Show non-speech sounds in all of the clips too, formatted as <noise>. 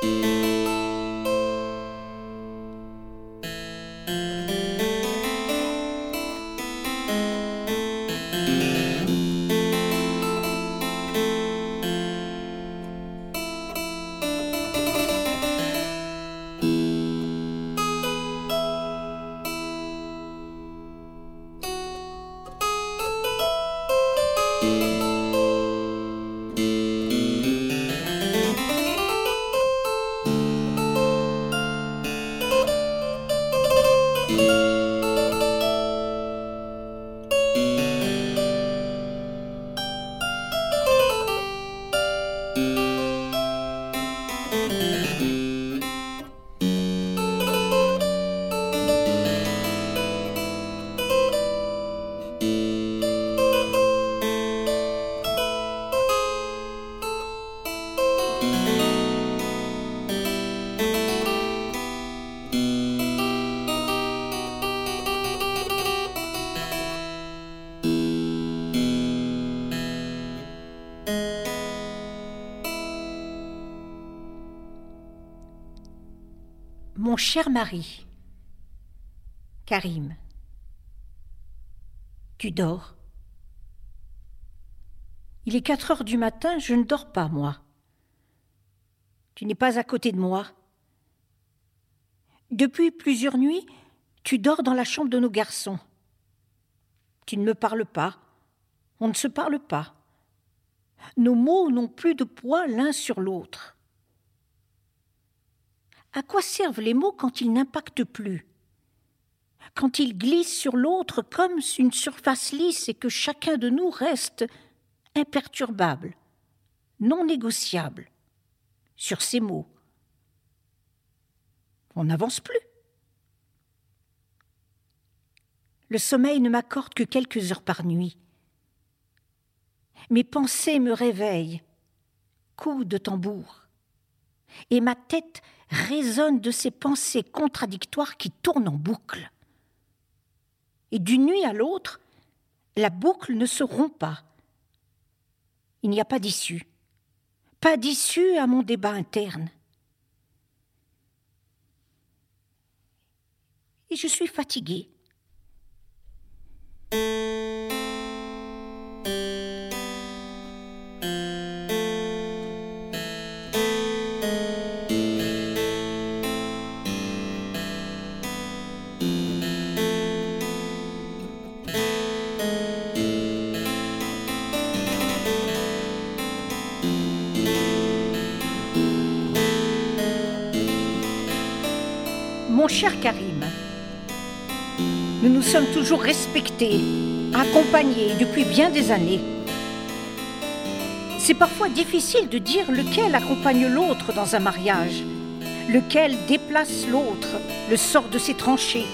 thank you Mon cher mari, Karim, tu dors? Il est quatre heures du matin, je ne dors pas, moi. Tu n'es pas à côté de moi. Depuis plusieurs nuits, tu dors dans la chambre de nos garçons. Tu ne me parles pas, on ne se parle pas. Nos mots n'ont plus de poids l'un sur l'autre. À quoi servent les mots quand ils n'impactent plus? Quand ils glissent sur l'autre comme une surface lisse et que chacun de nous reste imperturbable, non négociable, sur ces mots On n'avance plus. Le sommeil ne m'accorde que quelques heures par nuit. Mes pensées me réveillent, coups de tambour, et ma tête résonne de ces pensées contradictoires qui tournent en boucle. Et d'une nuit à l'autre, la boucle ne se rompt pas. Il n'y a pas d'issue, pas d'issue à mon débat interne. Et je suis fatiguée. Cher Karim, nous nous sommes toujours respectés, accompagnés depuis bien des années. C'est parfois difficile de dire lequel accompagne l'autre dans un mariage, lequel déplace l'autre, le sort de ses tranchées.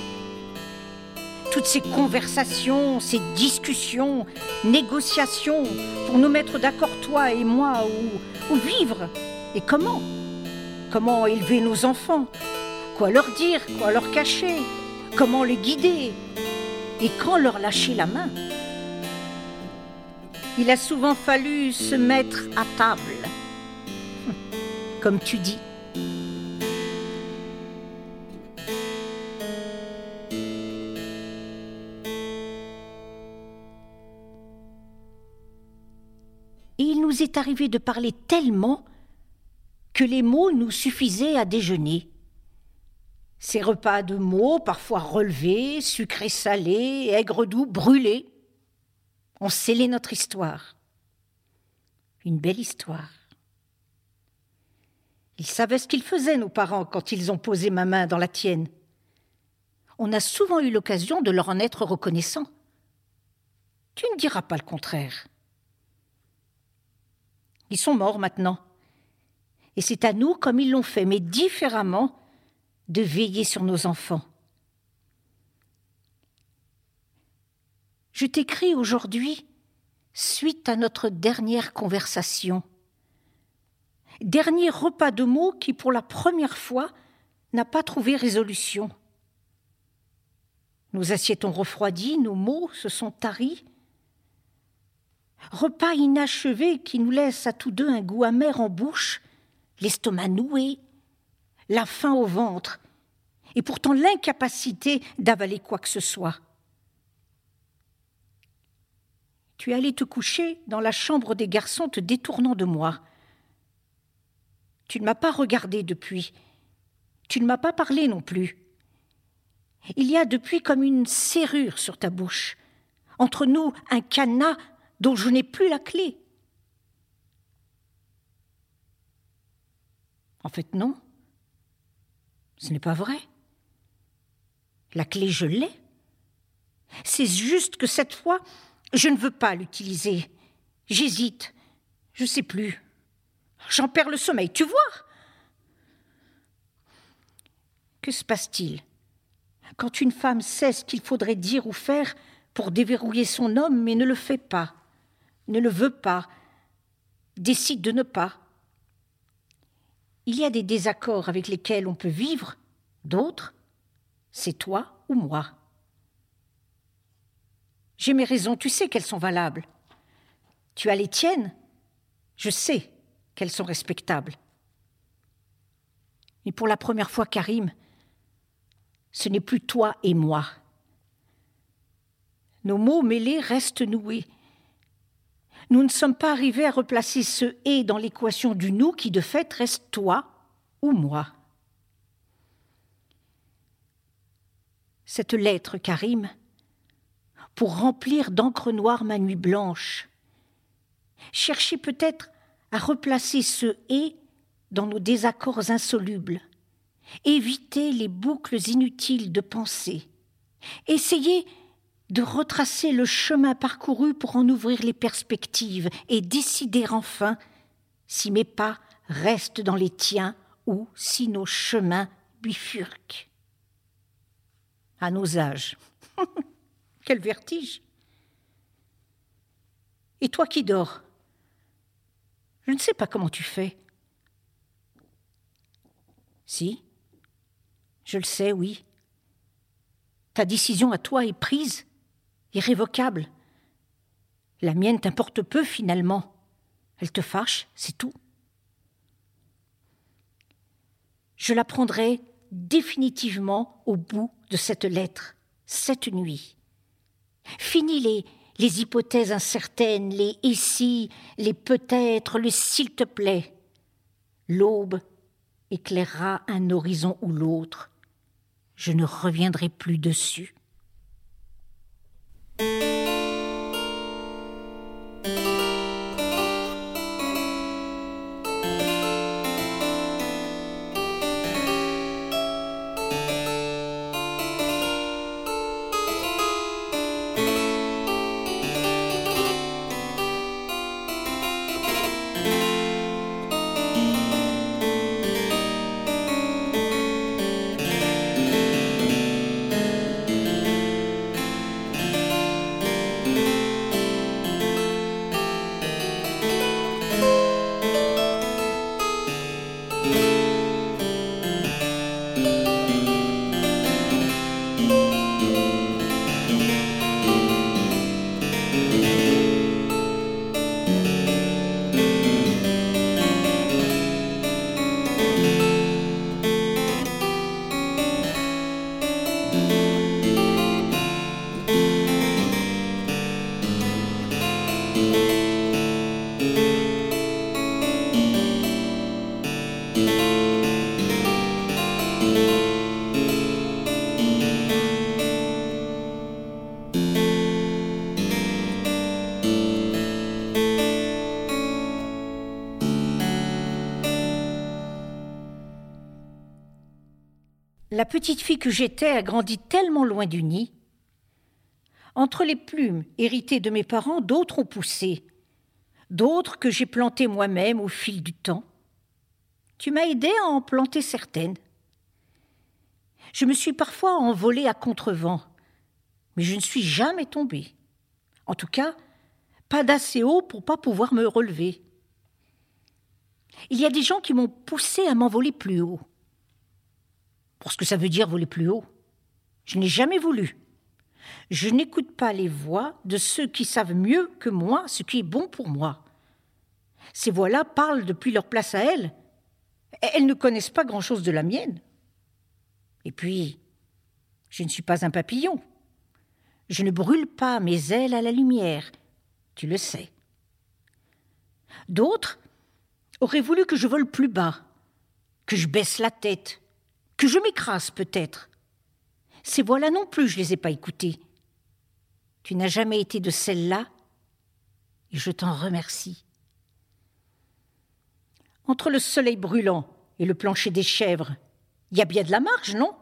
Toutes ces conversations, ces discussions, négociations pour nous mettre d'accord, toi et moi, ou vivre. Et comment? Comment élever nos enfants? Quoi leur dire Quoi leur cacher Comment les guider Et quand leur lâcher la main Il a souvent fallu se mettre à table, <laughs> comme tu dis. Et il nous est arrivé de parler tellement que les mots nous suffisaient à déjeuner. Ces repas de mots, parfois relevés, sucrés salés, aigres doux, brûlés, ont scellé notre histoire. Une belle histoire. Ils savaient ce qu'ils faisaient, nos parents, quand ils ont posé ma main dans la tienne. On a souvent eu l'occasion de leur en être reconnaissant. Tu ne diras pas le contraire. Ils sont morts maintenant. Et c'est à nous, comme ils l'ont fait, mais différemment, de veiller sur nos enfants. Je t'écris aujourd'hui suite à notre dernière conversation. Dernier repas de mots qui, pour la première fois, n'a pas trouvé résolution. Nos assiettes ont refroidi, nos mots se sont taris. Repas inachevé qui nous laisse à tous deux un goût amer en bouche, l'estomac noué, la faim au ventre, et pourtant l'incapacité d'avaler quoi que ce soit. Tu es allé te coucher dans la chambre des garçons te détournant de moi. Tu ne m'as pas regardé depuis. Tu ne m'as pas parlé non plus. Il y a depuis comme une serrure sur ta bouche. Entre nous, un cadenas dont je n'ai plus la clé. En fait, non. Ce n'est pas vrai. La clé, je l'ai. C'est juste que cette fois, je ne veux pas l'utiliser. J'hésite. Je ne sais plus. J'en perds le sommeil, tu vois Que se passe-t-il? Quand une femme sait ce qu'il faudrait dire ou faire pour déverrouiller son homme mais ne le fait pas, ne le veut pas, décide de ne pas Il y a des désaccords avec lesquels on peut vivre, d'autres, c'est toi ou moi. J'ai mes raisons, tu sais qu'elles sont valables. Tu as les tiennes, je sais qu'elles sont respectables. Et pour la première fois, Karim, ce n'est plus toi et moi. Nos mots mêlés restent noués. Nous ne sommes pas arrivés à replacer ce et dans l'équation du nous qui de fait reste toi ou moi. Cette lettre, Karim, pour remplir d'encre noire ma nuit blanche. Cherchez peut-être à replacer ce et dans nos désaccords insolubles. Évitez les boucles inutiles de pensée. Essayez de retracer le chemin parcouru pour en ouvrir les perspectives et décider enfin si mes pas restent dans les tiens ou si nos chemins bifurquent. À nos âges. <laughs> Quel vertige. Et toi qui dors Je ne sais pas comment tu fais. Si, je le sais, oui. Ta décision à toi est prise, irrévocable. La mienne t'importe peu finalement. Elle te fâche, c'est tout. Je la prendrai définitivement au bout de cette lettre, cette nuit. Fini les, les hypothèses incertaines, les ici, les peut-être, le s'il te plaît. L'aube éclairera un horizon ou l'autre. Je ne reviendrai plus dessus. Thank you. La petite fille que j'étais a grandi tellement loin du nid. Entre les plumes héritées de mes parents, d'autres ont poussé. d'autres que j'ai plantées moi-même au fil du temps. Tu m'as aidé à en planter certaines. Je me suis parfois envolée à contrevent, mais je ne suis jamais tombée. En tout cas, pas d'assez haut pour pas pouvoir me relever. Il y a des gens qui m'ont poussé à m'envoler plus haut. Ce que ça veut dire voler plus haut, je n'ai jamais voulu. Je n'écoute pas les voix de ceux qui savent mieux que moi ce qui est bon pour moi. Ces voix-là parlent depuis leur place à elles. Elles ne connaissent pas grand-chose de la mienne. Et puis, je ne suis pas un papillon. Je ne brûle pas mes ailes à la lumière, tu le sais. D'autres auraient voulu que je vole plus bas, que je baisse la tête, que je m'écrase peut-être. Ces voix-là non plus, je les ai pas écoutées. Tu n'as jamais été de celle-là, et je t'en remercie. Entre le soleil brûlant et le plancher des chèvres, il y a bien de la marge, non?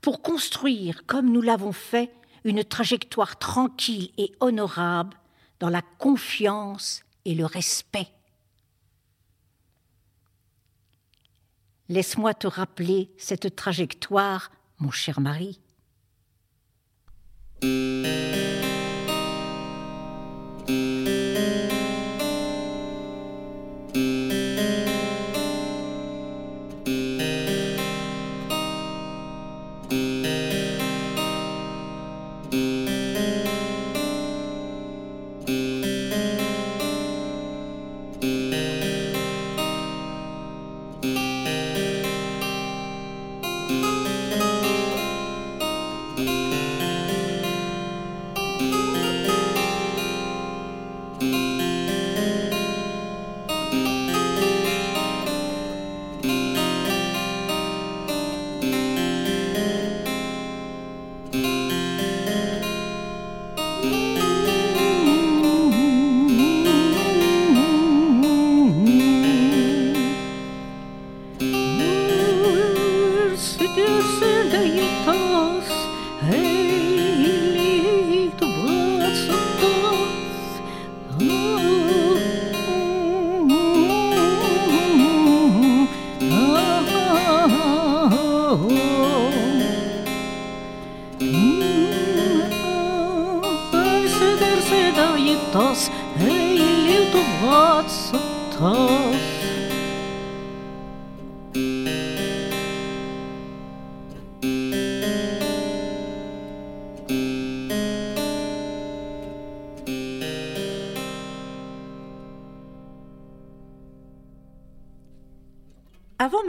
Pour construire, comme nous l'avons fait, une trajectoire tranquille et honorable dans la confiance et le respect. Laisse-moi te rappeler cette trajectoire, mon cher mari. Avant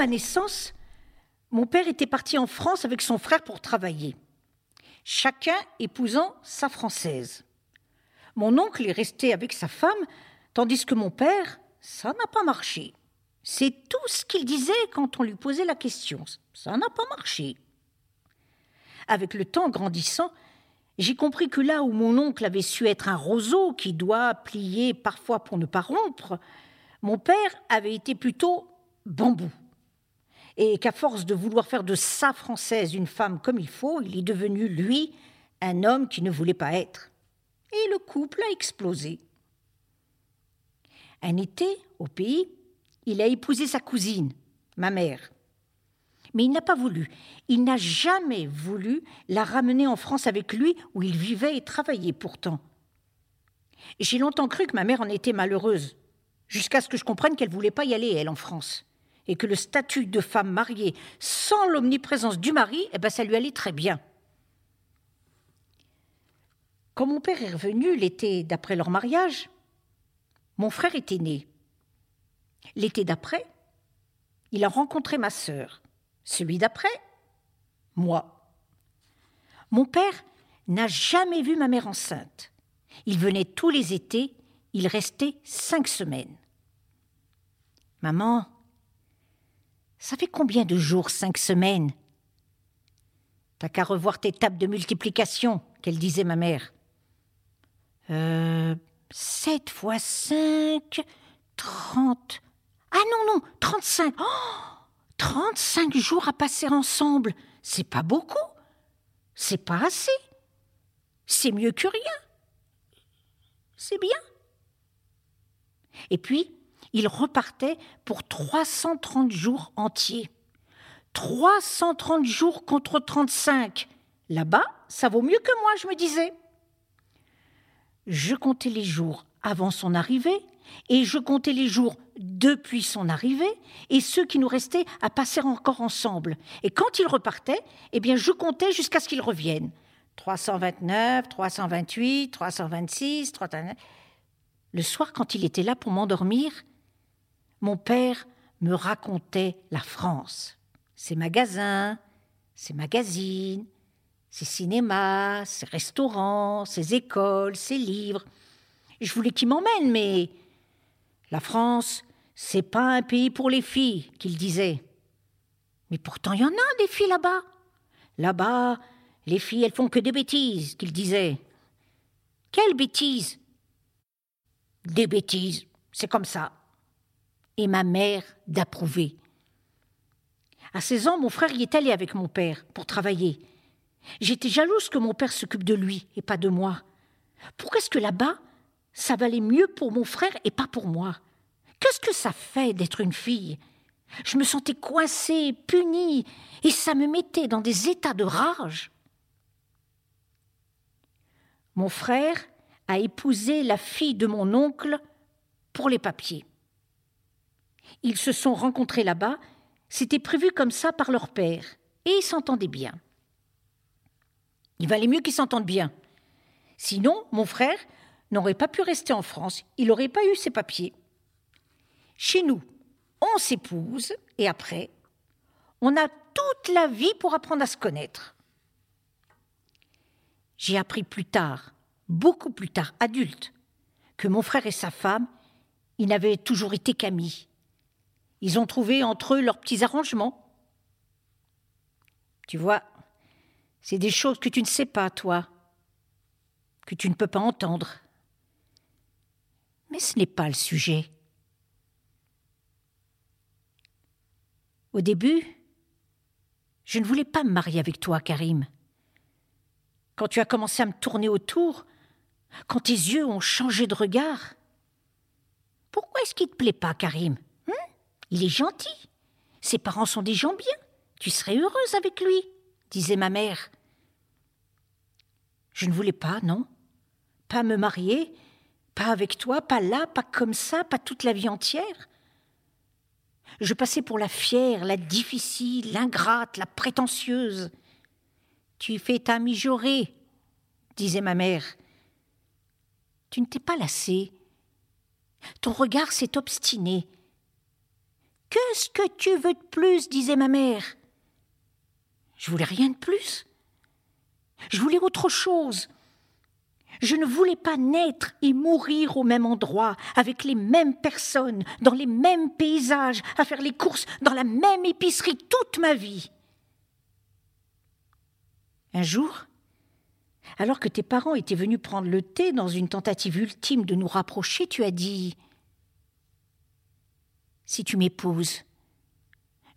naissance, mon père était parti en France avec son frère pour travailler, chacun épousant sa française. Mon oncle est resté avec sa femme, tandis que mon père, ça n'a pas marché. C'est tout ce qu'il disait quand on lui posait la question. Ça n'a pas marché. Avec le temps grandissant, j'ai compris que là où mon oncle avait su être un roseau qui doit plier parfois pour ne pas rompre, mon père avait été plutôt bambou et qu'à force de vouloir faire de sa Française une femme comme il faut, il est devenu, lui, un homme qui ne voulait pas être. Et le couple a explosé. Un été, au pays, il a épousé sa cousine, ma mère. Mais il n'a pas voulu, il n'a jamais voulu la ramener en France avec lui où il vivait et travaillait pourtant. J'ai longtemps cru que ma mère en était malheureuse, jusqu'à ce que je comprenne qu'elle ne voulait pas y aller, elle, en France et que le statut de femme mariée sans l'omniprésence du mari, eh ben, ça lui allait très bien. Quand mon père est revenu l'été d'après leur mariage, mon frère était né. L'été d'après, il a rencontré ma sœur. Celui d'après, moi. Mon père n'a jamais vu ma mère enceinte. Il venait tous les étés, il restait cinq semaines. Maman, ça fait combien de jours, cinq semaines? T'as qu'à revoir tes tables de multiplication, qu'elle disait ma mère. Euh. Sept fois cinq. Trente. Ah non, non, trente-cinq. Oh Trente-cinq jours à passer ensemble. C'est pas beaucoup. C'est pas assez. C'est mieux que rien. C'est bien. Et puis, il repartait pour 330 jours entiers. 330 jours contre 35. Là-bas, ça vaut mieux que moi, je me disais. Je comptais les jours avant son arrivée et je comptais les jours depuis son arrivée et ceux qui nous restaient à passer encore ensemble. Et quand il repartait, eh bien, je comptais jusqu'à ce qu'il revienne. 329, 328, 326, 329. Le soir, quand il était là pour m'endormir, mon père me racontait la France, ses magasins, ses magazines, ses cinémas, ses restaurants, ses écoles, ses livres. Je voulais qu'il m'emmène, mais la France, c'est pas un pays pour les filles, qu'il disait. Mais pourtant, il y en a des filles là-bas. Là-bas, les filles, elles font que des bêtises, qu'il disait. Quelles bêtises? Des bêtises, c'est comme ça. Et ma mère d'approuver. À 16 ans, mon frère y est allé avec mon père pour travailler. J'étais jalouse que mon père s'occupe de lui et pas de moi. Pourquoi est-ce que là-bas, ça valait mieux pour mon frère et pas pour moi? Qu'est-ce que ça fait d'être une fille? Je me sentais coincée, punie, et ça me mettait dans des états de rage. Mon frère a épousé la fille de mon oncle pour les papiers. Ils se sont rencontrés là-bas, c'était prévu comme ça par leur père, et ils s'entendaient bien. Il valait mieux qu'ils s'entendent bien. Sinon, mon frère n'aurait pas pu rester en France, il n'aurait pas eu ses papiers. Chez nous, on s'épouse, et après, on a toute la vie pour apprendre à se connaître. J'ai appris plus tard, beaucoup plus tard, adulte, que mon frère et sa femme, ils n'avaient toujours été qu'amis. Ils ont trouvé entre eux leurs petits arrangements. Tu vois, c'est des choses que tu ne sais pas, toi, que tu ne peux pas entendre. Mais ce n'est pas le sujet. Au début, je ne voulais pas me marier avec toi, Karim quand tu as commencé à me tourner autour, quand tes yeux ont changé de regard. Pourquoi est-ce qu'il ne te plaît pas, Karim? Il est gentil. Ses parents sont des gens bien. Tu serais heureuse avec lui, disait ma mère. Je ne voulais pas, non. Pas me marier, pas avec toi, pas là, pas comme ça, pas toute la vie entière. Je passais pour la fière, la difficile, l'ingrate, la prétentieuse. Tu fais ta mijaurée, disait ma mère. Tu ne t'es pas lassé. Ton regard s'est obstiné. Qu'est-ce que tu veux de plus disait ma mère. Je voulais rien de plus. Je voulais autre chose. Je ne voulais pas naître et mourir au même endroit, avec les mêmes personnes, dans les mêmes paysages, à faire les courses dans la même épicerie toute ma vie. Un jour, alors que tes parents étaient venus prendre le thé dans une tentative ultime de nous rapprocher, tu as dit Si tu m'épouses,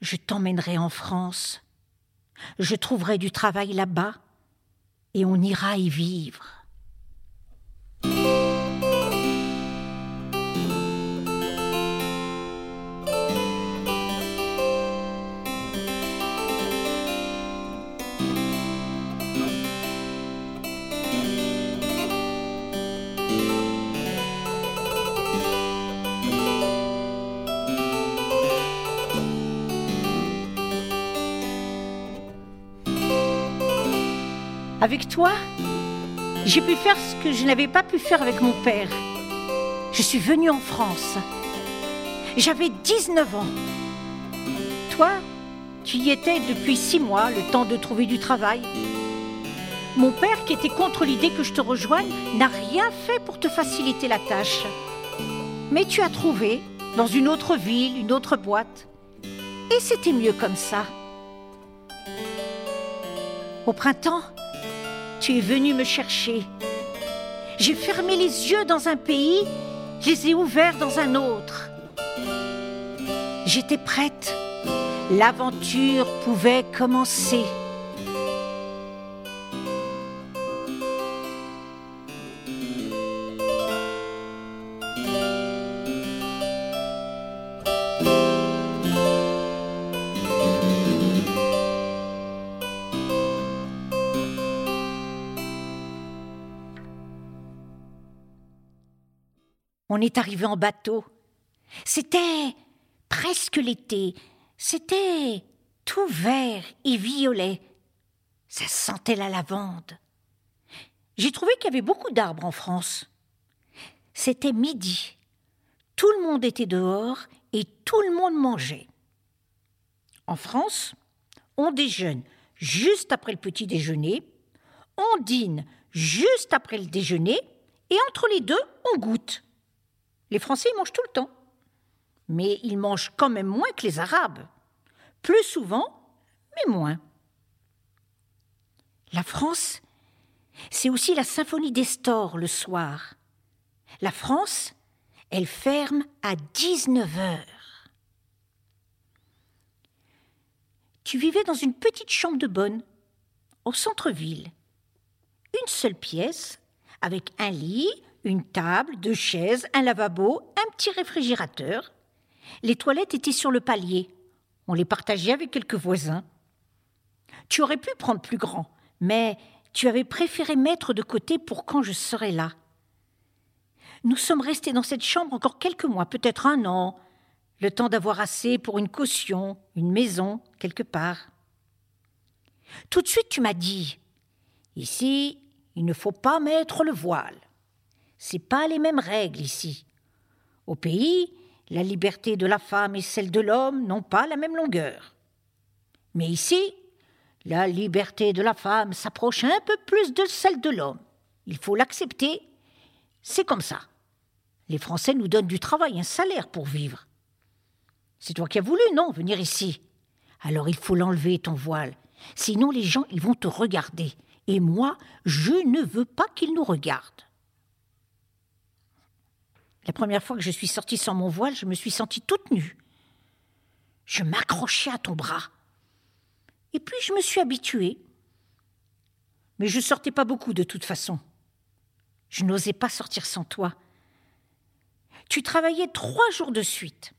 je t'emmènerai en France, je trouverai du travail là-bas, et on ira y vivre. Avec toi, j'ai pu faire ce que je n'avais pas pu faire avec mon père. Je suis venue en France. J'avais 19 ans. Toi, tu y étais depuis six mois, le temps de trouver du travail. Mon père, qui était contre l'idée que je te rejoigne, n'a rien fait pour te faciliter la tâche. Mais tu as trouvé, dans une autre ville, une autre boîte. Et c'était mieux comme ça. Au printemps, tu es venu me chercher. J'ai fermé les yeux dans un pays, je les ai ouverts dans un autre. J'étais prête. L'aventure pouvait commencer. On est arrivé en bateau. C'était presque l'été. C'était tout vert et violet. Ça sentait la lavande. J'ai trouvé qu'il y avait beaucoup d'arbres en France. C'était midi. Tout le monde était dehors et tout le monde mangeait. En France, on déjeune juste après le petit déjeuner, on dîne juste après le déjeuner, et entre les deux, on goûte. Les Français mangent tout le temps, mais ils mangent quand même moins que les Arabes. Plus souvent, mais moins. La France, c'est aussi la symphonie des stores le soir. La France, elle ferme à 19 heures. Tu vivais dans une petite chambre de bonne, au centre-ville. Une seule pièce, avec un lit, une table, deux chaises, un lavabo, un petit réfrigérateur. Les toilettes étaient sur le palier. On les partageait avec quelques voisins. Tu aurais pu prendre plus grand, mais tu avais préféré mettre de côté pour quand je serais là. Nous sommes restés dans cette chambre encore quelques mois, peut-être un an, le temps d'avoir assez pour une caution, une maison, quelque part. Tout de suite, tu m'as dit Ici, il ne faut pas mettre le voile. C'est pas les mêmes règles ici. Au pays, la liberté de la femme et celle de l'homme n'ont pas la même longueur. Mais ici, la liberté de la femme s'approche un peu plus de celle de l'homme. Il faut l'accepter. C'est comme ça. Les Français nous donnent du travail, un salaire pour vivre. C'est toi qui as voulu, non, venir ici. Alors il faut l'enlever, ton voile. Sinon les gens, ils vont te regarder. Et moi, je ne veux pas qu'ils nous regardent. La première fois que je suis sortie sans mon voile, je me suis sentie toute nue. Je m'accrochais à ton bras. Et puis je me suis habituée. Mais je sortais pas beaucoup de toute façon. Je n'osais pas sortir sans toi. Tu travaillais trois jours de suite.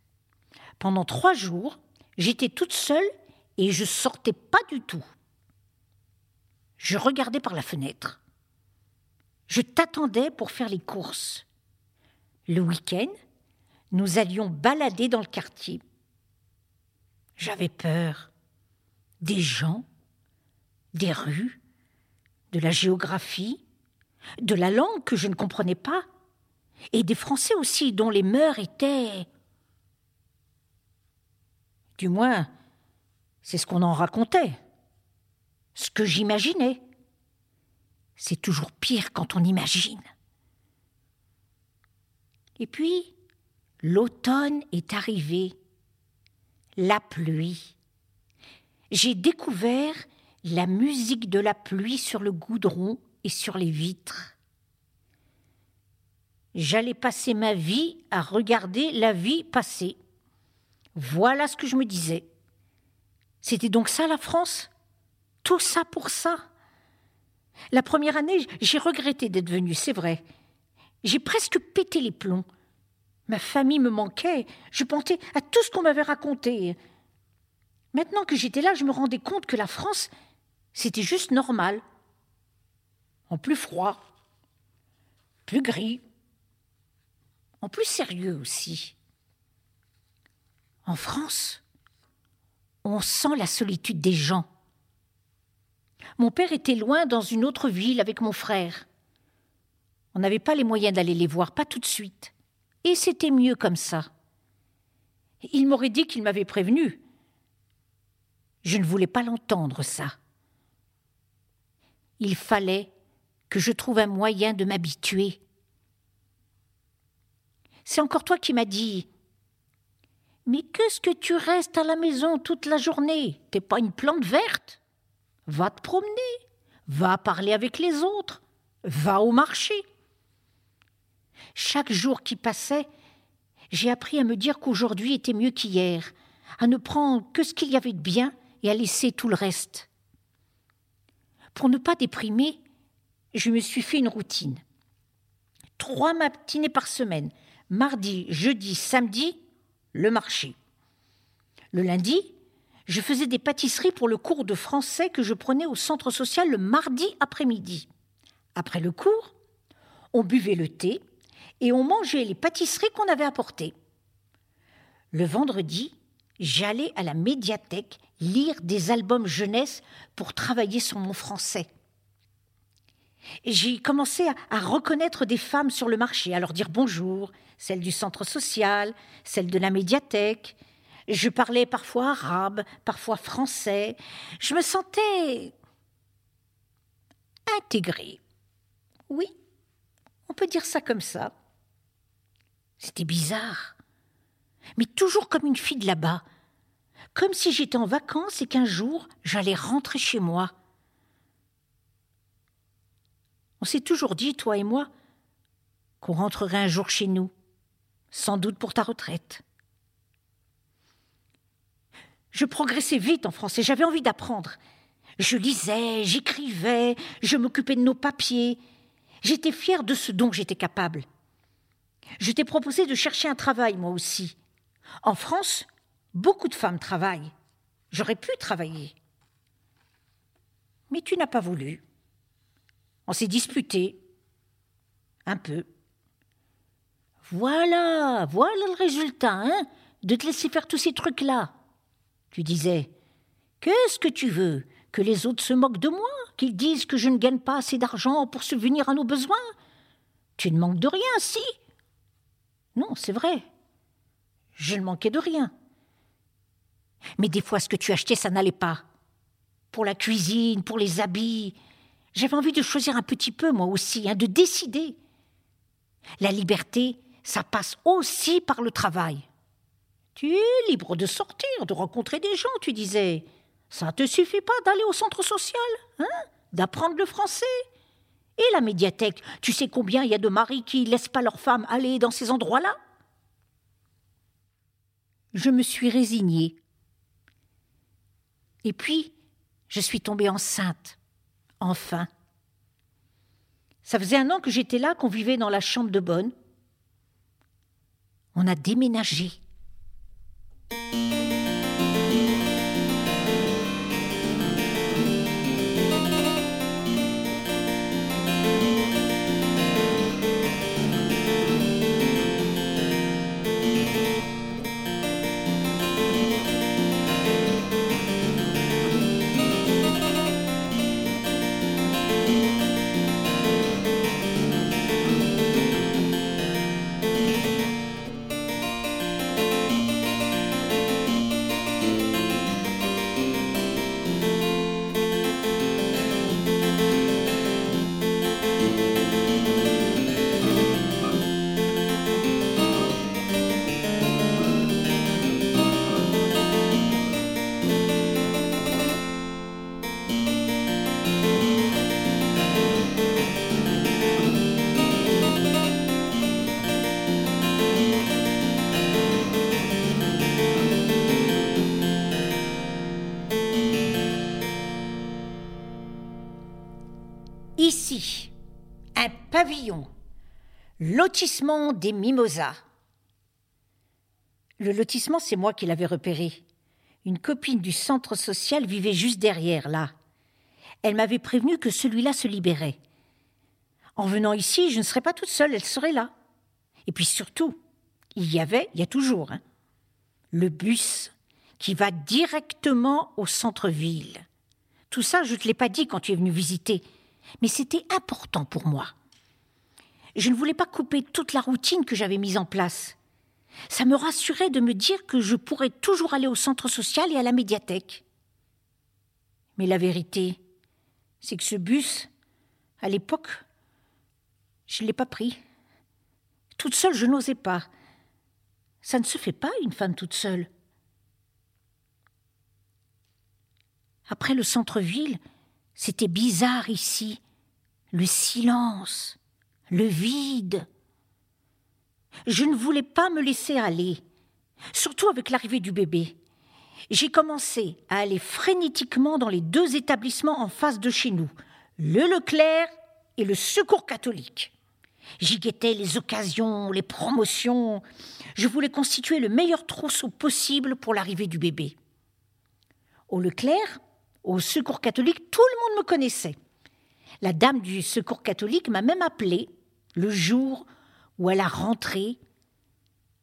Pendant trois jours, j'étais toute seule et je sortais pas du tout. Je regardais par la fenêtre. Je t'attendais pour faire les courses. Le week-end, nous allions balader dans le quartier. J'avais peur des gens, des rues, de la géographie, de la langue que je ne comprenais pas, et des Français aussi dont les mœurs étaient. Du moins, c'est ce qu'on en racontait, ce que j'imaginais. C'est toujours pire quand on imagine. Et puis, l'automne est arrivé, la pluie j'ai découvert la musique de la pluie sur le goudron et sur les vitres. J'allais passer ma vie à regarder la vie passer. Voilà ce que je me disais. C'était donc ça la France? Tout ça pour ça? La première année, j'ai regretté d'être venue, c'est vrai. J'ai presque pété les plombs. Ma famille me manquait, je pensais à tout ce qu'on m'avait raconté, Maintenant que j'étais là, je me rendais compte que la France, c'était juste normal. En plus froid, plus gris, en plus sérieux aussi. En France, on sent la solitude des gens. Mon père était loin dans une autre ville avec mon frère. On n'avait pas les moyens d'aller les voir, pas tout de suite. Et c'était mieux comme ça. Il m'aurait dit qu'il m'avait prévenu, je ne voulais pas l'entendre, ça. Il fallait que je trouve un moyen de m'habituer. C'est encore toi qui m'as dit Mais qu'est-ce que tu restes à la maison toute la journée? T'es pas une plante verte? Va te promener, va parler avec les autres, va au marché. Chaque jour qui passait, j'ai appris à me dire qu'aujourd'hui était mieux qu'hier, à ne prendre que ce qu'il y avait de bien et à laisser tout le reste. Pour ne pas déprimer, je me suis fait une routine. Trois matinées par semaine, mardi, jeudi, samedi, le marché. Le lundi, je faisais des pâtisseries pour le cours de français que je prenais au centre social le mardi après-midi. Après le cours, on buvait le thé et on mangeait les pâtisseries qu'on avait apportées. Le vendredi, j'allais à la médiathèque lire des albums jeunesse pour travailler sur mon français. J'ai commencé à, reconnaître des femmes sur le marché, à leur dire bonjour, celles du centre social, celles de la médiathèque. Je parlais parfois arabe, parfois français. Je me sentais intégrée. Oui, on peut dire ça comme ça. C'était bizarre, mais toujours comme une fille de là-bas, comme si j'étais en vacances et qu'un jour j'allais rentrer chez moi. On s'est toujours dit, toi et moi, qu'on rentrerait un jour chez nous, sans doute pour ta retraite. Je progressais vite en français, j'avais envie d'apprendre. Je lisais, j'écrivais, je m'occupais de nos papiers. J'étais fière de ce dont j'étais capable. Je t'ai proposé de chercher un travail, moi aussi. En France, beaucoup de femmes travaillent. J'aurais pu travailler. Mais tu n'as pas voulu. On s'est disputé. Un peu. Voilà, voilà le résultat, hein, de te laisser faire tous ces trucs-là. Tu disais Qu'est-ce que tu veux Que les autres se moquent de moi Qu'ils disent que je ne gagne pas assez d'argent pour subvenir à nos besoins? Tu ne manques de rien, si Non, c'est vrai. Je ne manquais de rien. Mais des fois, ce que tu achetais, ça n'allait pas. Pour la cuisine, pour les habits. J'avais envie de choisir un petit peu, moi aussi, hein, de décider. La liberté, ça passe aussi par le travail. Tu es libre de sortir, de rencontrer des gens, tu disais. Ça ne te suffit pas d'aller au centre social, hein D'apprendre le français Et la médiathèque, tu sais combien il y a de maris qui laissent pas leurs femmes aller dans ces endroits-là? Je me suis résignée. Et puis, je suis tombée enceinte. Enfin. Ça faisait un an que j'étais là, qu'on vivait dans la chambre de bonne. On a déménagé. Pavillon, lotissement des Mimosas. Le lotissement, c'est moi qui l'avais repéré. Une copine du centre social vivait juste derrière, là. Elle m'avait prévenu que celui-là se libérait. En venant ici, je ne serais pas toute seule, elle serait là. Et puis surtout, il y avait, il y a toujours, hein, le bus qui va directement au centre-ville. Tout ça, je ne te l'ai pas dit quand tu es venu visiter mais c'était important pour moi. Je ne voulais pas couper toute la routine que j'avais mise en place. Ça me rassurait de me dire que je pourrais toujours aller au centre social et à la médiathèque. Mais la vérité, c'est que ce bus, à l'époque, je ne l'ai pas pris. Toute seule, je n'osais pas. Ça ne se fait pas, une femme toute seule. Après le centre-ville, c'était bizarre ici. Le silence, le vide. Je ne voulais pas me laisser aller, surtout avec l'arrivée du bébé. J'ai commencé à aller frénétiquement dans les deux établissements en face de chez nous, le Leclerc et le Secours catholique. J'y guettais les occasions, les promotions. Je voulais constituer le meilleur trousseau possible pour l'arrivée du bébé. Au Leclerc, au Secours catholique, tout le monde me connaissait. La dame du Secours catholique m'a même appelé le jour où elle a rentré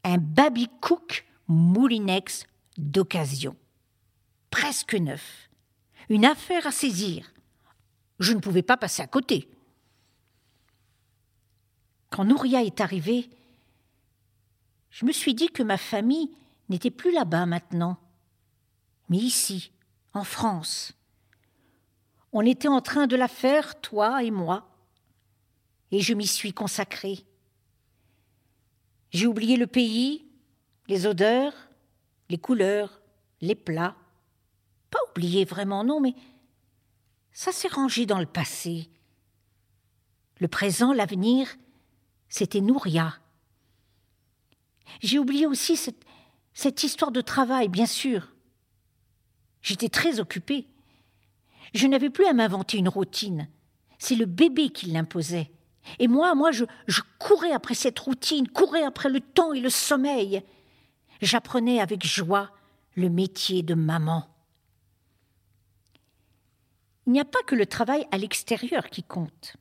un baby cook Moulinex d'occasion, presque neuf, une affaire à saisir. Je ne pouvais pas passer à côté. Quand Nouria est arrivée, je me suis dit que ma famille n'était plus là-bas maintenant, mais ici, en France. On était en train de la faire, toi et moi, et je m'y suis consacrée. J'ai oublié le pays, les odeurs, les couleurs, les plats. Pas oublié vraiment, non, mais ça s'est rangé dans le passé. Le présent, l'avenir, c'était Nouria. J'ai oublié aussi cette, histoire de travail, bien sûr. J'étais très occupée. Je n'avais plus à m'inventer une routine. C'est le bébé qui l'imposait. Et moi, moi, je, courais après cette routine, courais après le temps et le sommeil. J'apprenais avec joie le métier de maman. Il n'y a pas que le travail à l'extérieur qui compte.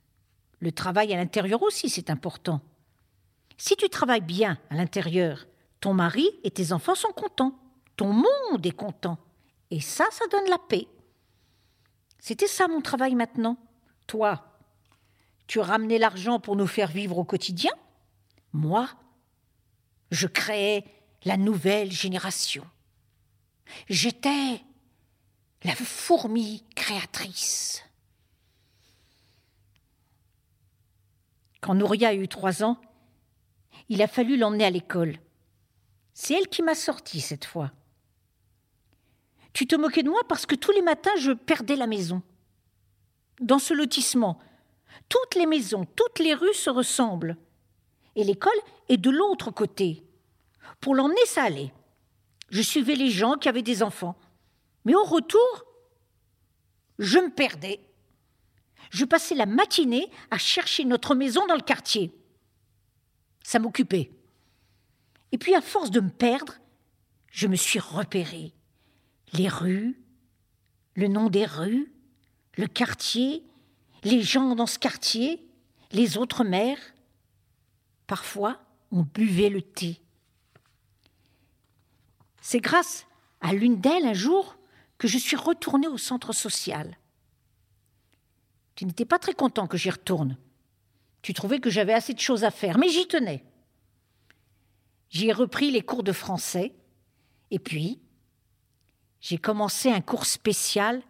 Le travail à l'intérieur aussi, c'est important. Si tu travailles bien à l'intérieur, ton mari et tes enfants sont contents, ton monde est content. Et ça, ça donne la paix. C'était ça mon travail maintenant. Toi, tu ramenais l'argent pour nous faire vivre au quotidien? Moi, je créais la nouvelle génération. J'étais la fourmi créatrice. Quand Nouria a eu trois ans, il a fallu l'emmener à l'école. C'est elle qui m'a sorti cette fois. Tu te moquais de moi parce que tous les matins je perdais la maison. Dans ce lotissement, toutes les maisons, toutes les rues se ressemblent. Et l'école est de l'autre côté. Pour l'emmener, ça allait. Je suivais les gens qui avaient des enfants. Mais au retour, je me perdais. Je passais la matinée à chercher notre maison dans le quartier. Ça m'occupait. Et puis, à force de me perdre, je me suis repérée. Les rues, le nom des rues, le quartier, les gens dans ce quartier, les autres mères. Parfois, on buvait le thé. C'est grâce à l'une d'elles un jour que je suis retournée au centre social. Tu n'étais pas très content que j'y retourne. Tu trouvais que j'avais assez de choses à faire, mais j'y tenais. J'y ai repris les cours de français, et puis j'ai commencé un cours spécial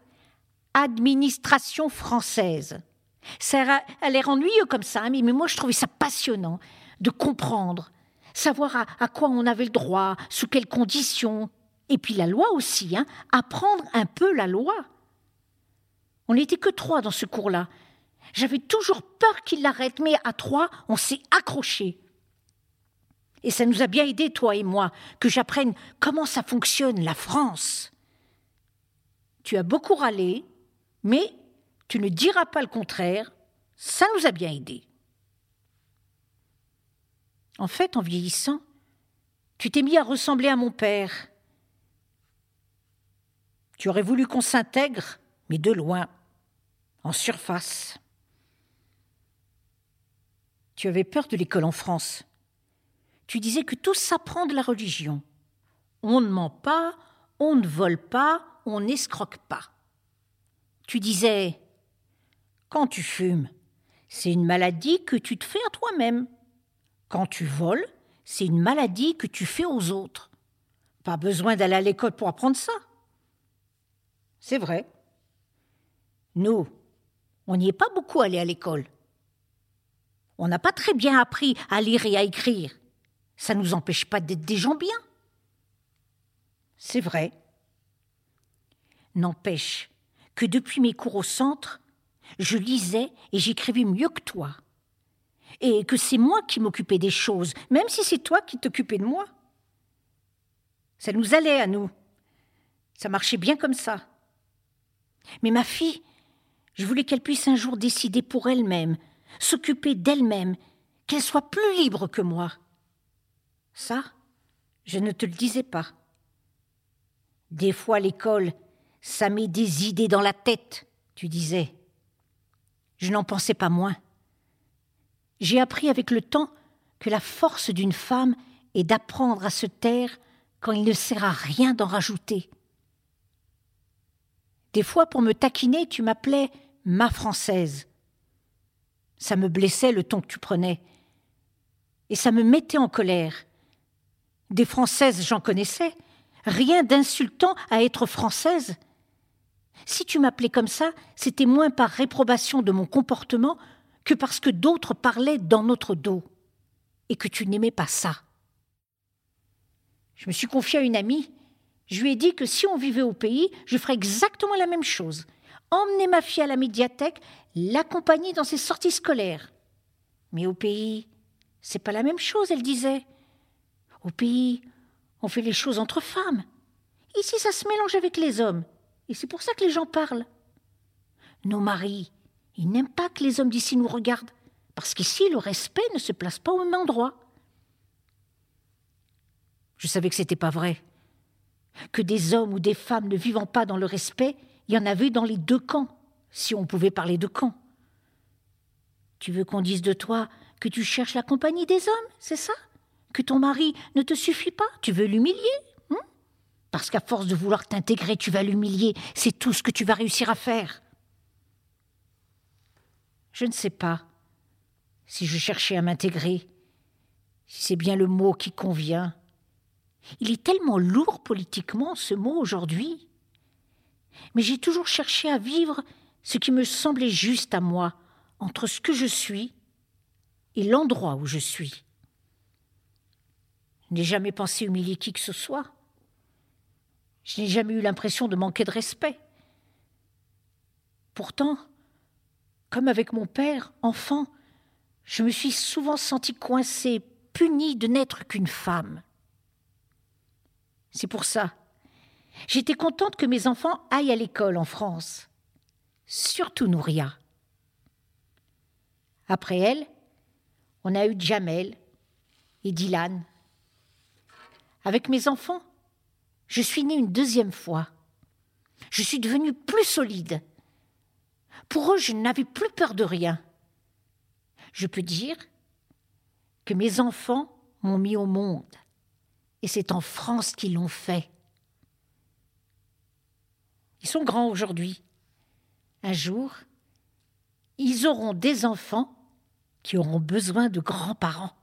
administration française. Ça a l'air ennuyeux comme ça, mais moi je trouvais ça passionnant de comprendre, savoir à, quoi on avait le droit, sous quelles conditions. Et puis la loi aussi, hein, apprendre un peu la loi. On n'était que trois dans ce cours-là. J'avais toujours peur qu'il l'arrête, mais à trois, on s'est accrochés. Et ça nous a bien aidé, toi et moi, que j'apprenne comment ça fonctionne, la France. Tu as beaucoup râlé, mais tu ne diras pas le contraire, ça nous a bien aidés. En fait, en vieillissant, tu t'es mis à ressembler à mon père. Tu aurais voulu qu'on s'intègre, mais de loin, en surface. Tu avais peur de l'école en France. Tu disais que tout s'apprend de la religion. On ne ment pas, on ne vole pas, on n'escroque pas. Tu disais Quand tu fumes, c'est une maladie que tu te fais à toi-même. Quand tu voles, c'est une maladie que tu fais aux autres. Pas besoin d'aller à l'école pour apprendre ça. C'est vrai. Nous, on n'y est pas beaucoup allé à l'école. On n'a pas très bien appris à lire et à écrire. Ça ne nous empêche pas d'être des gens bien. C'est vrai. N'empêche que depuis mes cours au centre, je lisais et j'écrivais mieux que toi. Et que c'est moi qui m'occupais des choses, même si c'est toi qui t'occupais de moi. Ça nous allait à nous. Ça marchait bien comme ça. Mais ma fille, je voulais qu'elle puisse un jour décider pour elle-même, s'occuper d'elle-même, qu'elle soit plus libre que moi. Ça, je ne te le disais pas. Des fois, l'école, ça met des idées dans la tête, tu disais. Je n'en pensais pas moins. J'ai appris avec le temps que la force d'une femme est d'apprendre à se taire quand il ne sert à rien d'en rajouter. Des fois, pour me taquiner, tu m'appelais ma française. Ça me blessait le ton que tu prenais. Et ça me mettait en colère. Des françaises, j'en connaissais. Rien d'insultant à être française. Si tu m'appelais comme ça, c'était moins par réprobation de mon comportement que parce que d'autres parlaient dans notre dos, et que tu n'aimais pas ça. Je me suis confiée à une amie. Je lui ai dit que si on vivait au pays, je ferais exactement la même chose. Emmener ma fille à la médiathèque, l'accompagner dans ses sorties scolaires. Mais au pays, c'est pas la même chose, elle disait. Au pays, on fait les choses entre femmes. Ici, ça se mélange avec les hommes. Et c'est pour ça que les gens parlent. Nos maris, ils n'aiment pas que les hommes d'ici nous regardent, parce qu'ici, le respect ne se place pas au même endroit. Je savais que c'était pas vrai. Que des hommes ou des femmes ne vivant pas dans le respect, il y en avait dans les deux camps, si on pouvait parler de camps. Tu veux qu'on dise de toi que tu cherches la compagnie des hommes, c'est ça? Que ton mari ne te suffit pas? Tu veux l'humilier? Parce qu'à force de vouloir t'intégrer, tu vas l'humilier. C'est tout ce que tu vas réussir à faire. Je ne sais pas si je cherchais à m'intégrer, si c'est bien le mot qui convient. Il est tellement lourd politiquement, ce mot, aujourd'hui. Mais j'ai toujours cherché à vivre ce qui me semblait juste à moi, entre ce que je suis et l'endroit où je suis. Je n'ai jamais pensé humilier qui que ce soit. Je n'ai jamais eu l'impression de manquer de respect. Pourtant, comme avec mon père, enfant, je me suis souvent sentie coincée, punie de n'être qu'une femme. C'est pour ça. J'étais contente que mes enfants aillent à l'école en France. Surtout Nouria. Après elle, on a eu Jamel et Dylan. Avec mes enfants, je suis née une deuxième fois. Je suis devenue plus solide. Pour eux, je n'avais plus peur de rien. Je peux dire que mes enfants m'ont mis au monde. Et c'est en France qu'ils l'ont fait. Ils sont grands aujourd'hui. Un jour, ils auront des enfants qui auront besoin de grands-parents.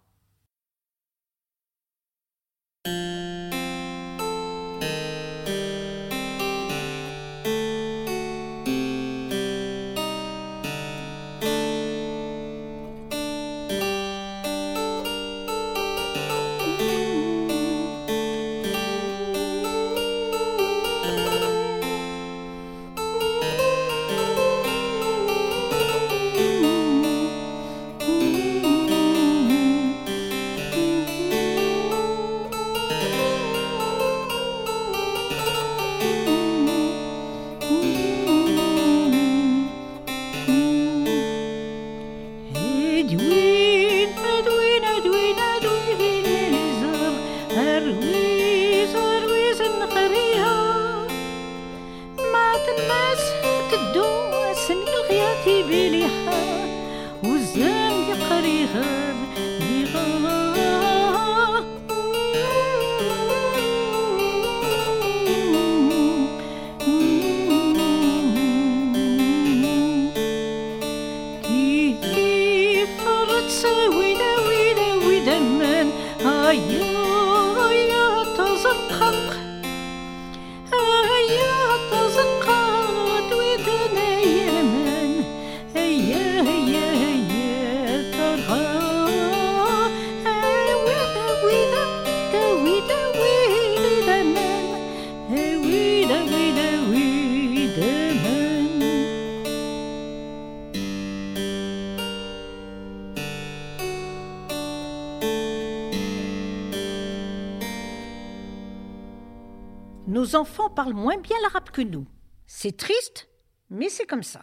Enfants parlent moins bien l'arabe que nous. C'est triste, mais c'est comme ça.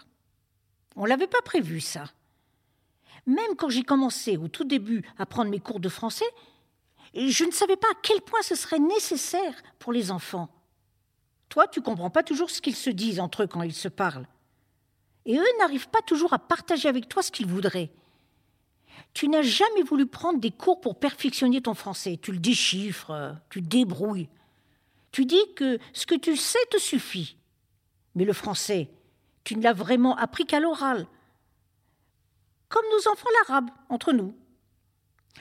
On l'avait pas prévu, ça. Même quand j'ai commencé au tout début à prendre mes cours de français, je ne savais pas à quel point ce serait nécessaire pour les enfants. Toi, tu comprends pas toujours ce qu'ils se disent entre eux quand ils se parlent. Et eux n'arrivent pas toujours à partager avec toi ce qu'ils voudraient. Tu n'as jamais voulu prendre des cours pour perfectionner ton français. Tu le déchiffres, tu débrouilles. Tu dis que ce que tu sais te suffit. Mais le français, tu ne l'as vraiment appris qu'à l'oral. Comme nos enfants l'arabe, entre nous.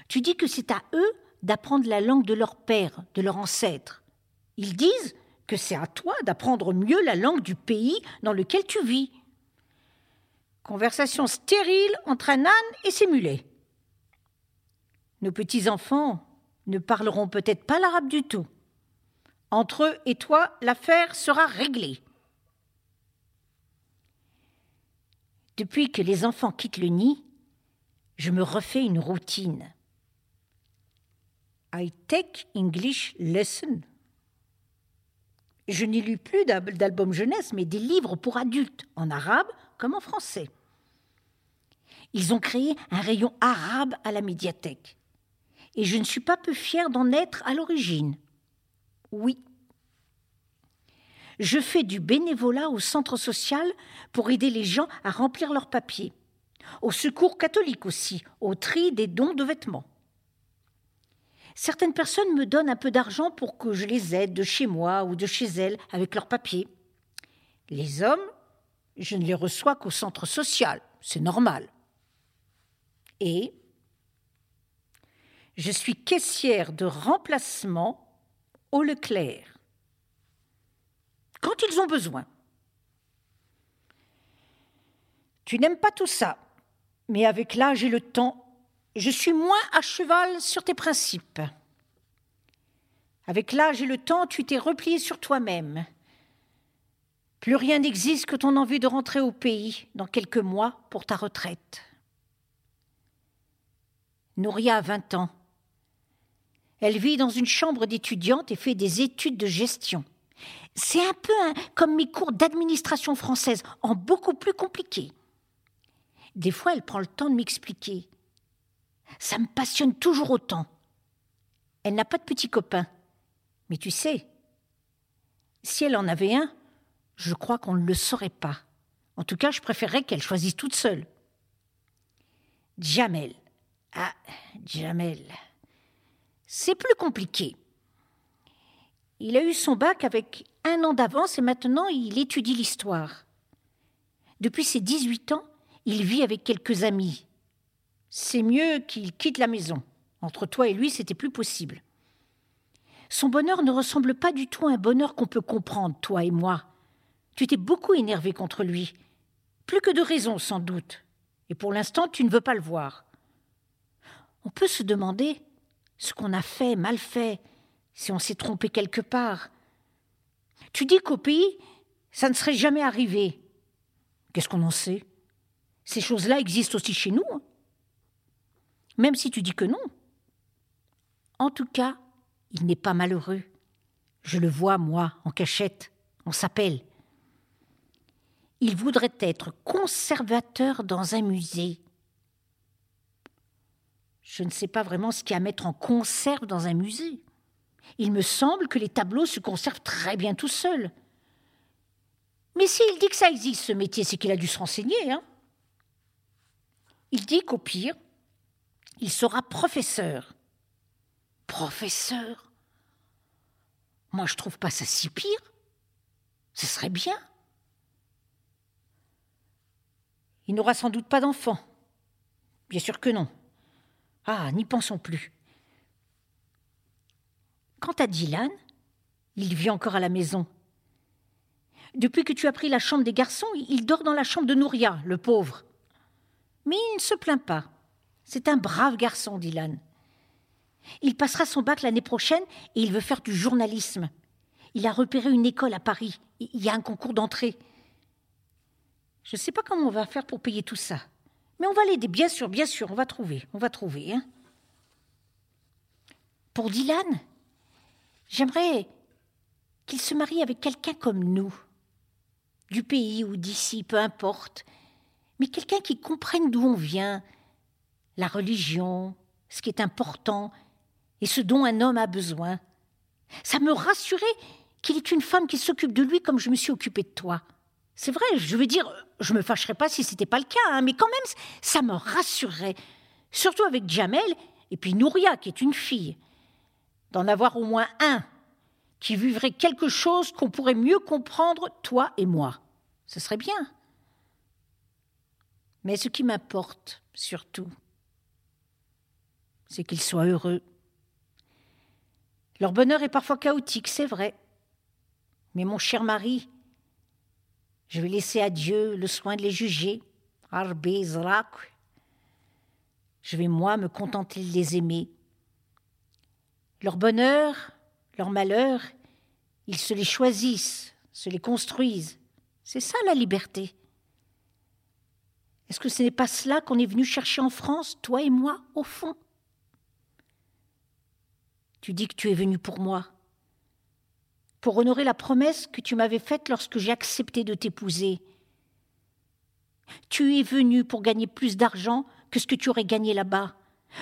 Tu dis que c'est à eux d'apprendre la langue de leur père, de leur ancêtre. Ils disent que c'est à toi d'apprendre mieux la langue du pays dans lequel tu vis. Conversation stérile entre un âne et ses mulets. Nos petits-enfants ne parleront peut-être pas l'arabe du tout. Entre eux et toi, l'affaire sera réglée. Depuis que les enfants quittent le nid, je me refais une routine. I take English lesson. Je n'y lu plus d'albums jeunesse, mais des livres pour adultes, en arabe comme en français. Ils ont créé un rayon arabe à la médiathèque. Et je ne suis pas peu fière d'en être à l'origine. Oui. Je fais du bénévolat au centre social pour aider les gens à remplir leurs papiers. Au secours catholique aussi, au tri des dons de vêtements. Certaines personnes me donnent un peu d'argent pour que je les aide de chez moi ou de chez elles avec leurs papiers. Les hommes, je ne les reçois qu'au centre social, c'est normal. Et je suis caissière de remplacement au Leclerc. Quand ils ont besoin. Tu n'aimes pas tout ça, mais avec l'âge et le temps, je suis moins à cheval sur tes principes. Avec l'âge et le temps, tu t'es replié sur toi-même. Plus rien n'existe que ton envie de rentrer au pays dans quelques mois pour ta retraite. Nouria a 20 ans. Elle vit dans une chambre d'étudiante et fait des études de gestion. C'est un peu comme mes cours d'administration française, en beaucoup plus compliqué. Des fois, elle prend le temps de m'expliquer. Ça me passionne toujours autant. Elle n'a pas de petit copain. Mais tu sais, si elle en avait un, je crois qu'on ne le saurait pas. En tout cas, je préférerais qu'elle choisisse toute seule. Jamel. Ah, Jamel. C'est plus compliqué. Il a eu son bac avec un an d'avance et maintenant il étudie l'histoire. Depuis ses 18 ans, il vit avec quelques amis. C'est mieux qu'il quitte la maison. Entre toi et lui, c'était plus possible. Son bonheur ne ressemble pas du tout à un bonheur qu'on peut comprendre, toi et moi. Tu t'es beaucoup énervé contre lui. Plus que de raison, sans doute. Et pour l'instant, tu ne veux pas le voir. On peut se demander ce qu'on a fait, mal fait, si on s'est trompé quelque part. Tu dis qu'au pays, ça ne serait jamais arrivé. Qu'est-ce qu'on en sait? Ces choses-là existent aussi chez nous. Hein. Même si tu dis que non. En tout cas, il n'est pas malheureux. Je le vois, moi, en cachette. On s'appelle. Il voudrait être conservateur dans un musée. Je ne sais pas vraiment ce qu'il y a à mettre en conserve dans un musée. Il me semble que les tableaux se conservent très bien tout seuls. Mais s'il dit que ça existe, ce métier, c'est qu'il a dû se renseigner. Hein il dit qu'au pire, il sera professeur. Professeur? Moi, je trouve pas ça si pire. Ce serait bien. Il n'aura sans doute pas d'enfant. Bien sûr que non. Ah, n'y pensons plus. Quant à Dylan, il vit encore à la maison. Depuis que tu as pris la chambre des garçons, il dort dans la chambre de Nouria, le pauvre. Mais il ne se plaint pas. C'est un brave garçon, Dylan. Il passera son bac l'année prochaine et il veut faire du journalisme. Il a repéré une école à Paris. Il y a un concours d'entrée. Je ne sais pas comment on va faire pour payer tout ça. Mais on va l'aider, bien sûr, bien sûr, on va trouver, on va trouver. Hein. Pour Dylan, j'aimerais qu'il se marie avec quelqu'un comme nous, du pays ou d'ici, peu importe, mais quelqu'un qui comprenne d'où on vient, la religion, ce qui est important et ce dont un homme a besoin. Ça me rassurait qu'il ait une femme qui s'occupe de lui comme je me suis occupée de toi. C'est vrai, je veux dire, je me fâcherais pas si c'était pas le cas, hein, mais quand même, ça me rassurerait surtout avec Jamel et puis Nouria qui est une fille. D'en avoir au moins un qui vivrait quelque chose qu'on pourrait mieux comprendre, toi et moi. Ce serait bien. Mais ce qui m'importe surtout, c'est qu'ils soient heureux. Leur bonheur est parfois chaotique, c'est vrai. Mais mon cher mari, je vais laisser à Dieu le soin de les juger. Je vais moi me contenter de les aimer. Leur bonheur, leur malheur, ils se les choisissent, se les construisent. C'est ça la liberté. Est-ce que ce n'est pas cela qu'on est venu chercher en France, toi et moi, au fond? Tu dis que tu es venu pour moi, pour honorer la promesse que tu m'avais faite lorsque j'ai accepté de t'épouser. Tu es venu pour gagner plus d'argent que ce que tu aurais gagné là-bas,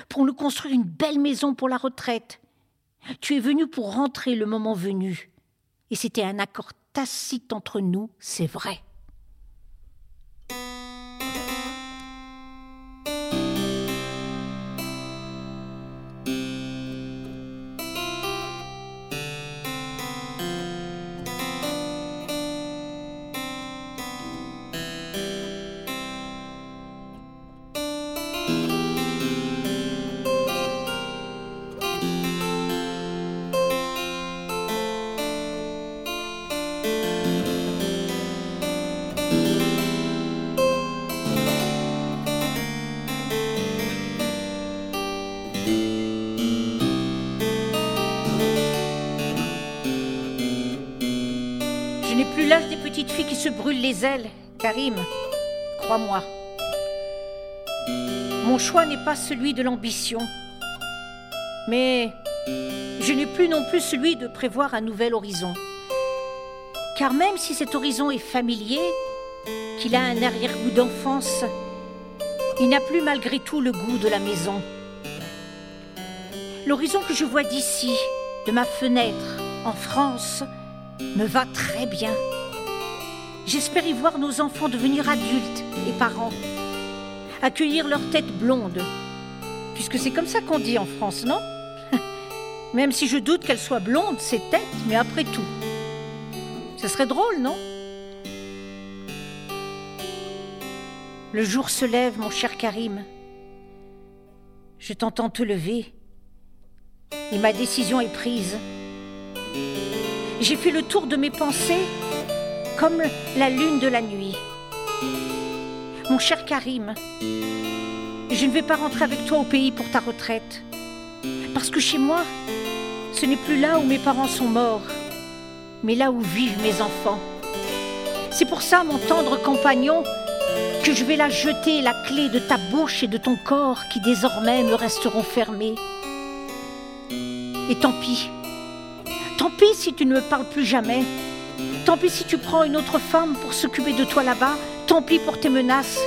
pour nous construire une belle maison pour la retraite. Tu es venu pour rentrer le moment venu. Et c'était un accord tacite entre nous, c'est vrai. Karim. Crois-moi. Mon choix n'est pas celui de l'ambition, mais je n'ai plus non plus celui de prévoir un nouvel horizon. Car même si cet horizon est familier, qu'il a un arrière-goût d'enfance, il n'a plus malgré tout le goût de la maison. L'horizon que je vois d'ici, de ma fenêtre, en France, me va très bien. J'espère y voir nos enfants devenir adultes et parents, accueillir leur tête blonde, puisque c'est comme ça qu'on dit en France, non? <laughs> Même si je doute qu'elle soit blonde, c'est tête, mais après tout. Ce serait drôle, non? Le jour se lève, mon cher Karim. Je t'entends te lever. Et ma décision est prise. J'ai fait le tour de mes pensées comme la lune de la nuit. Mon cher Karim, je ne vais pas rentrer avec toi au pays pour ta retraite, parce que chez moi, ce n'est plus là où mes parents sont morts, mais là où vivent mes enfants. C'est pour ça, mon tendre compagnon, que je vais la jeter la clé de ta bouche et de ton corps qui désormais me resteront fermés. Et tant pis, tant pis si tu ne me parles plus jamais. Tant pis si tu prends une autre femme pour s'occuper de toi là-bas, tant pis pour tes menaces.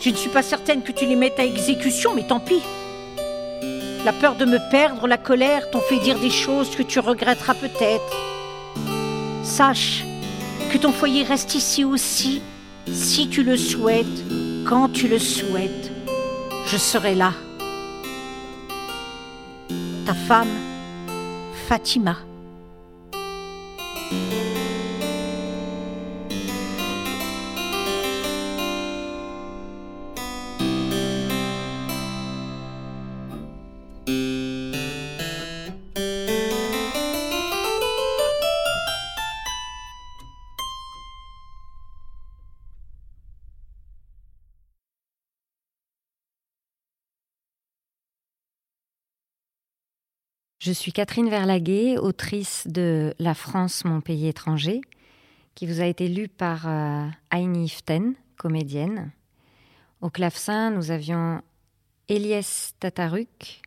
Je ne suis pas certaine que tu les mettes à exécution, mais tant pis. La peur de me perdre, la colère t'ont fait dire des choses que tu regretteras peut-être. Sache que ton foyer reste ici aussi, si tu le souhaites, quand tu le souhaites. Je serai là. Ta femme, Fatima. Je suis Catherine Verlaguet, autrice de La France, mon pays étranger, qui vous a été lue par euh, Aini Iften, comédienne. Au clavecin, nous avions Eliès Tataruk,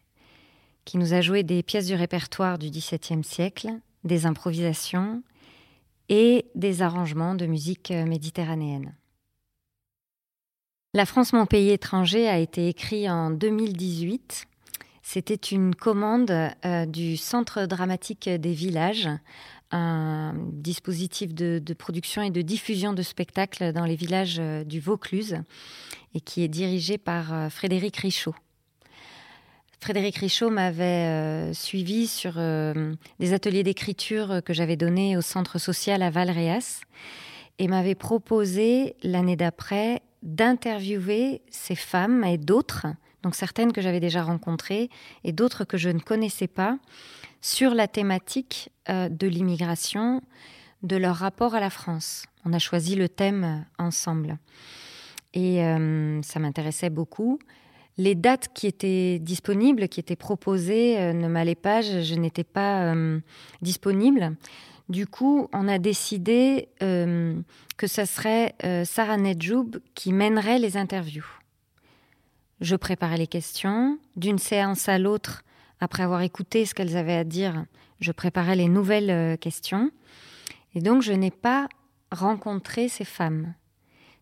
qui nous a joué des pièces du répertoire du XVIIe siècle, des improvisations et des arrangements de musique méditerranéenne. La France, mon pays étranger a été écrit en 2018 c'était une commande euh, du Centre dramatique des villages un dispositif de, production et de diffusion de spectacles dans les villages euh, du Vaucluse et qui est dirigé par euh, Frédéric Richaud. Frédéric Richaud m'avait suivi sur des ateliers d'écriture que j'avais donnés au centre social à Valréas et m'avait proposé l'année d'après d'interviewer ces femmes et d'autres, donc certaines que j'avais déjà rencontrées et d'autres que je ne connaissais pas, sur la thématique euh, de l'immigration, de leur rapport à la France. On a choisi le thème ensemble. Et euh, ça m'intéressait beaucoup. Les dates qui étaient disponibles, qui étaient proposées, euh, ne m'allaient pas, je, n'étais pas disponible. Du coup, on a décidé que ce serait Sarah Nedjoub qui mènerait les interviews. Je préparais les questions. D'une séance à l'autre, après avoir écouté ce qu'elles avaient à dire, je préparais les nouvelles euh, questions. Et donc, je n'ai pas rencontré ces femmes.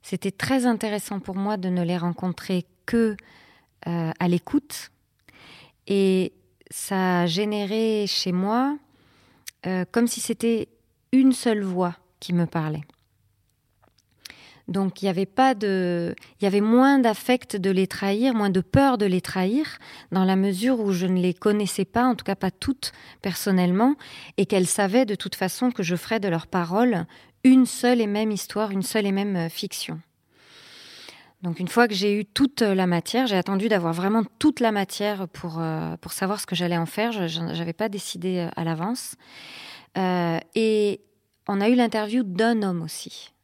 C'était très intéressant pour moi de ne les rencontrer que euh, à l'écoute. Et ça a généré chez moi euh, comme si c'était une seule voix qui me parlait. Donc il y avait pas de, il y avait moins d'affect de les trahir, moins de peur de les trahir, dans la mesure où je ne les connaissais pas, en tout cas pas toutes personnellement, et qu'elles savaient de toute façon que je ferais de leurs paroles une seule et même histoire, une seule et même euh, fiction. Donc une fois que j'ai eu toute la matière, j'ai attendu d'avoir vraiment toute la matière pour, euh, pour savoir ce que j'allais en faire. Je n'avais pas décidé euh, à l'avance. et on a eu l'interview d'un homme aussi.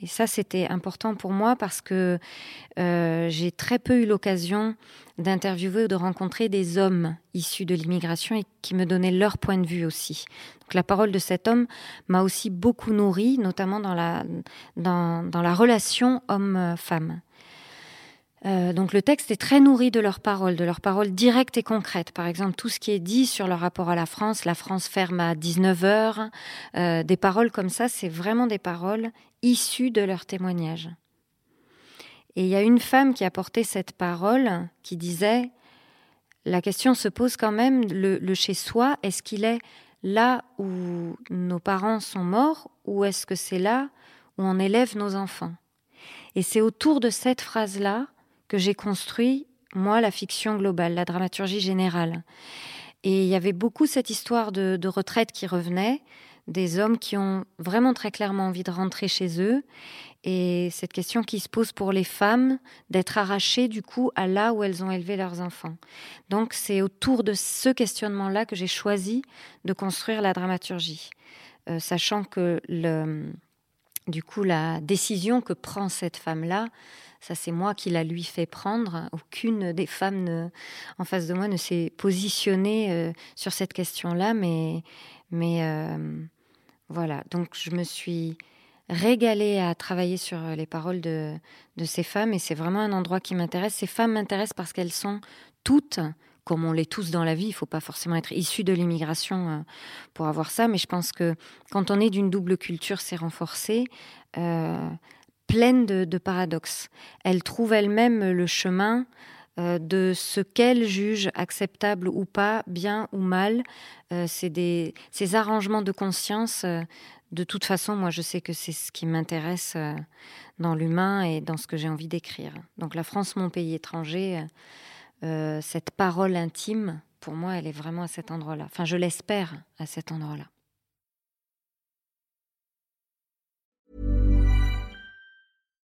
Et ça, c'était important pour moi parce que euh, j'ai très peu eu l'occasion d'interviewer ou de rencontrer des hommes issus de l'immigration et qui me donnaient leur point de vue aussi. Donc la parole de cet homme m'a aussi beaucoup nourri, notamment dans la, dans, dans la relation homme-femme. Euh, donc le texte est très nourri de leurs paroles, de leurs paroles directes et concrètes. Par exemple, tout ce qui est dit sur leur rapport à la France, la France ferme à 19h, euh, des paroles comme ça, c'est vraiment des paroles issues de leur témoignage. Et il y a une femme qui a porté cette parole qui disait, la question se pose quand même, le chez soi, est-ce qu'il est là où nos parents sont morts ou est-ce que c'est là où on élève nos enfants? Et c'est autour de cette phrase-là que j'ai construit, moi, la fiction globale, la dramaturgie générale. Et il y avait beaucoup cette histoire de, retraite qui revenait, des hommes qui ont vraiment très clairement envie de rentrer chez eux, et cette question qui se pose pour les femmes d'être arrachées du coup à là où elles ont élevé leurs enfants. Donc c'est autour de ce questionnement-là que j'ai choisi de construire la dramaturgie, euh, sachant que le, du coup la décision que prend cette femme-là, ça, c'est moi qui la lui fait prendre. Aucune des femmes en face de moi ne s'est positionnée euh, sur cette question-là, mais, mais euh, voilà. Donc, je me suis régalée à travailler sur les paroles de, de ces femmes et c'est vraiment un endroit qui m'intéresse. Ces femmes m'intéressent parce qu'elles sont toutes comme on l'est tous dans la vie, il ne faut pas forcément être issu de l'immigration euh, pour avoir ça, mais je pense que quand on est d'une double culture, c'est renforcé pleine de, paradoxes. Elle trouve elle-même le chemin euh, de ce qu'elle juge acceptable ou pas, bien ou mal. Euh, ces arrangements de conscience. Euh, de toute façon, moi, je sais que c'est ce qui m'intéresse dans l'humain et dans ce que j'ai envie d'écrire. Donc la France, mon pays étranger, cette parole intime, pour moi, elle est vraiment à cet endroit-là. Enfin, je l'espère à cet endroit-là.